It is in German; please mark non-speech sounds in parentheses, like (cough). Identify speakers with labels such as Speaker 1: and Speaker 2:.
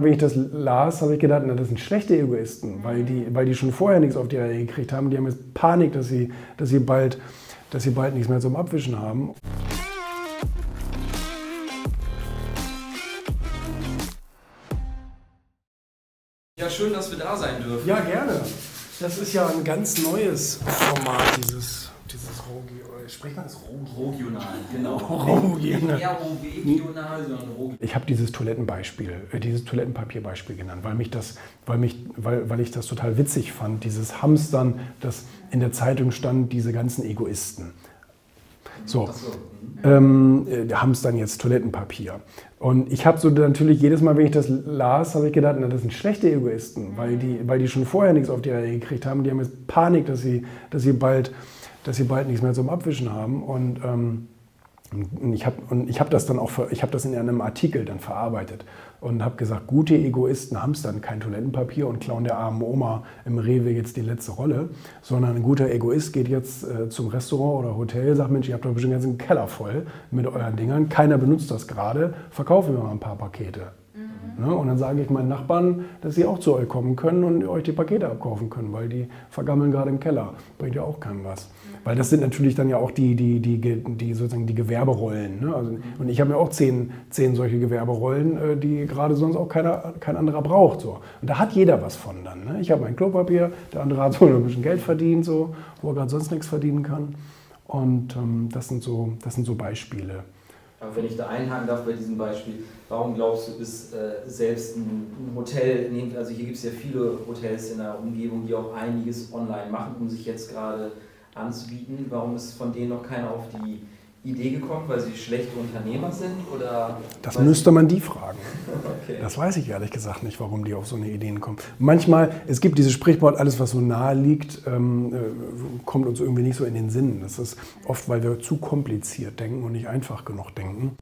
Speaker 1: Wenn ich das las, habe ich gedacht, na, das sind schlechte Egoisten, weil die, weil die schon vorher nichts auf die Reihe gekriegt haben. Die haben jetzt Panik, dass sie, dass sie, bald, dass sie bald nichts mehr zum Abwischen haben.
Speaker 2: Ja, schön, dass wir da sein dürfen.
Speaker 1: Ja, gerne. Das ist ja ein ganz neues Format, dieses, dieses Rogi. Spricht man das Rogi?
Speaker 2: Regional, genau.
Speaker 1: Regional.
Speaker 2: Regional, sondern regional.
Speaker 1: Ich habe dieses Toilettenbeispiel, äh, dieses Toilettenpapierbeispiel genannt, weil, mich das, weil, mich, weil, weil ich das total witzig fand, dieses Hamstern, das in der Zeitung stand, diese ganzen Egoisten. So, ähm, äh, Hamstern jetzt Toilettenpapier. Und ich habe so natürlich jedes Mal, wenn ich das las, habe ich gedacht, na, das sind schlechte Egoisten, weil die, weil die schon vorher nichts auf die Reihe gekriegt haben. Die haben jetzt Panik, dass sie, dass sie, bald, dass sie bald nichts mehr zum Abwischen haben. Und, ähm, und ich habe hab das dann auch, ich habe das in einem Artikel dann verarbeitet und habe gesagt, gute Egoisten hamstern kein Toilettenpapier und klauen der armen Oma im Rewe jetzt die letzte Rolle, sondern ein guter Egoist geht jetzt äh, zum Restaurant oder Hotel, sagt, Mensch, ihr habt doch bestimmt einen ganzen Keller voll mit euren Dingern, keiner benutzt das gerade, verkaufen wir mal ein paar Pakete. Ne? Und dann sage ich meinen Nachbarn, dass sie auch zu euch kommen können und euch die Pakete abkaufen können, weil die vergammeln gerade im Keller. Bringt ja auch keinem was. Weil das sind natürlich dann ja auch die, die, die, die, sozusagen die Gewerberollen. Ne? Also, und ich habe ja auch zehn, zehn solche Gewerberollen, äh, die gerade sonst auch keiner, kein anderer braucht. So. Und da hat jeder was von dann. Ne? Ich habe mein Klopapier, der andere hat so ein bisschen Geld verdient, so, wo er gerade sonst nichts verdienen kann. Und ähm, das, sind so, das sind so Beispiele.
Speaker 2: Aber wenn ich da einhaken darf bei diesem Beispiel, warum glaubst du, ist äh, selbst ein, ein Hotel, also hier gibt es ja viele Hotels in der Umgebung, die auch einiges online machen, um sich jetzt gerade anzubieten. Warum ist von denen noch keiner auf die Idee gekommen, weil sie schlechte Unternehmer sind? Oder
Speaker 1: Das müsste man die fragen. (laughs)
Speaker 2: okay.
Speaker 1: Das weiß ich ehrlich gesagt nicht, warum die auf so eine Ideen kommen. Manchmal, es gibt dieses Sprichwort, alles was so nahe liegt, ähm, äh, kommt uns irgendwie nicht so in den Sinn. Das ist oft, weil wir zu kompliziert denken und nicht einfach genug denken.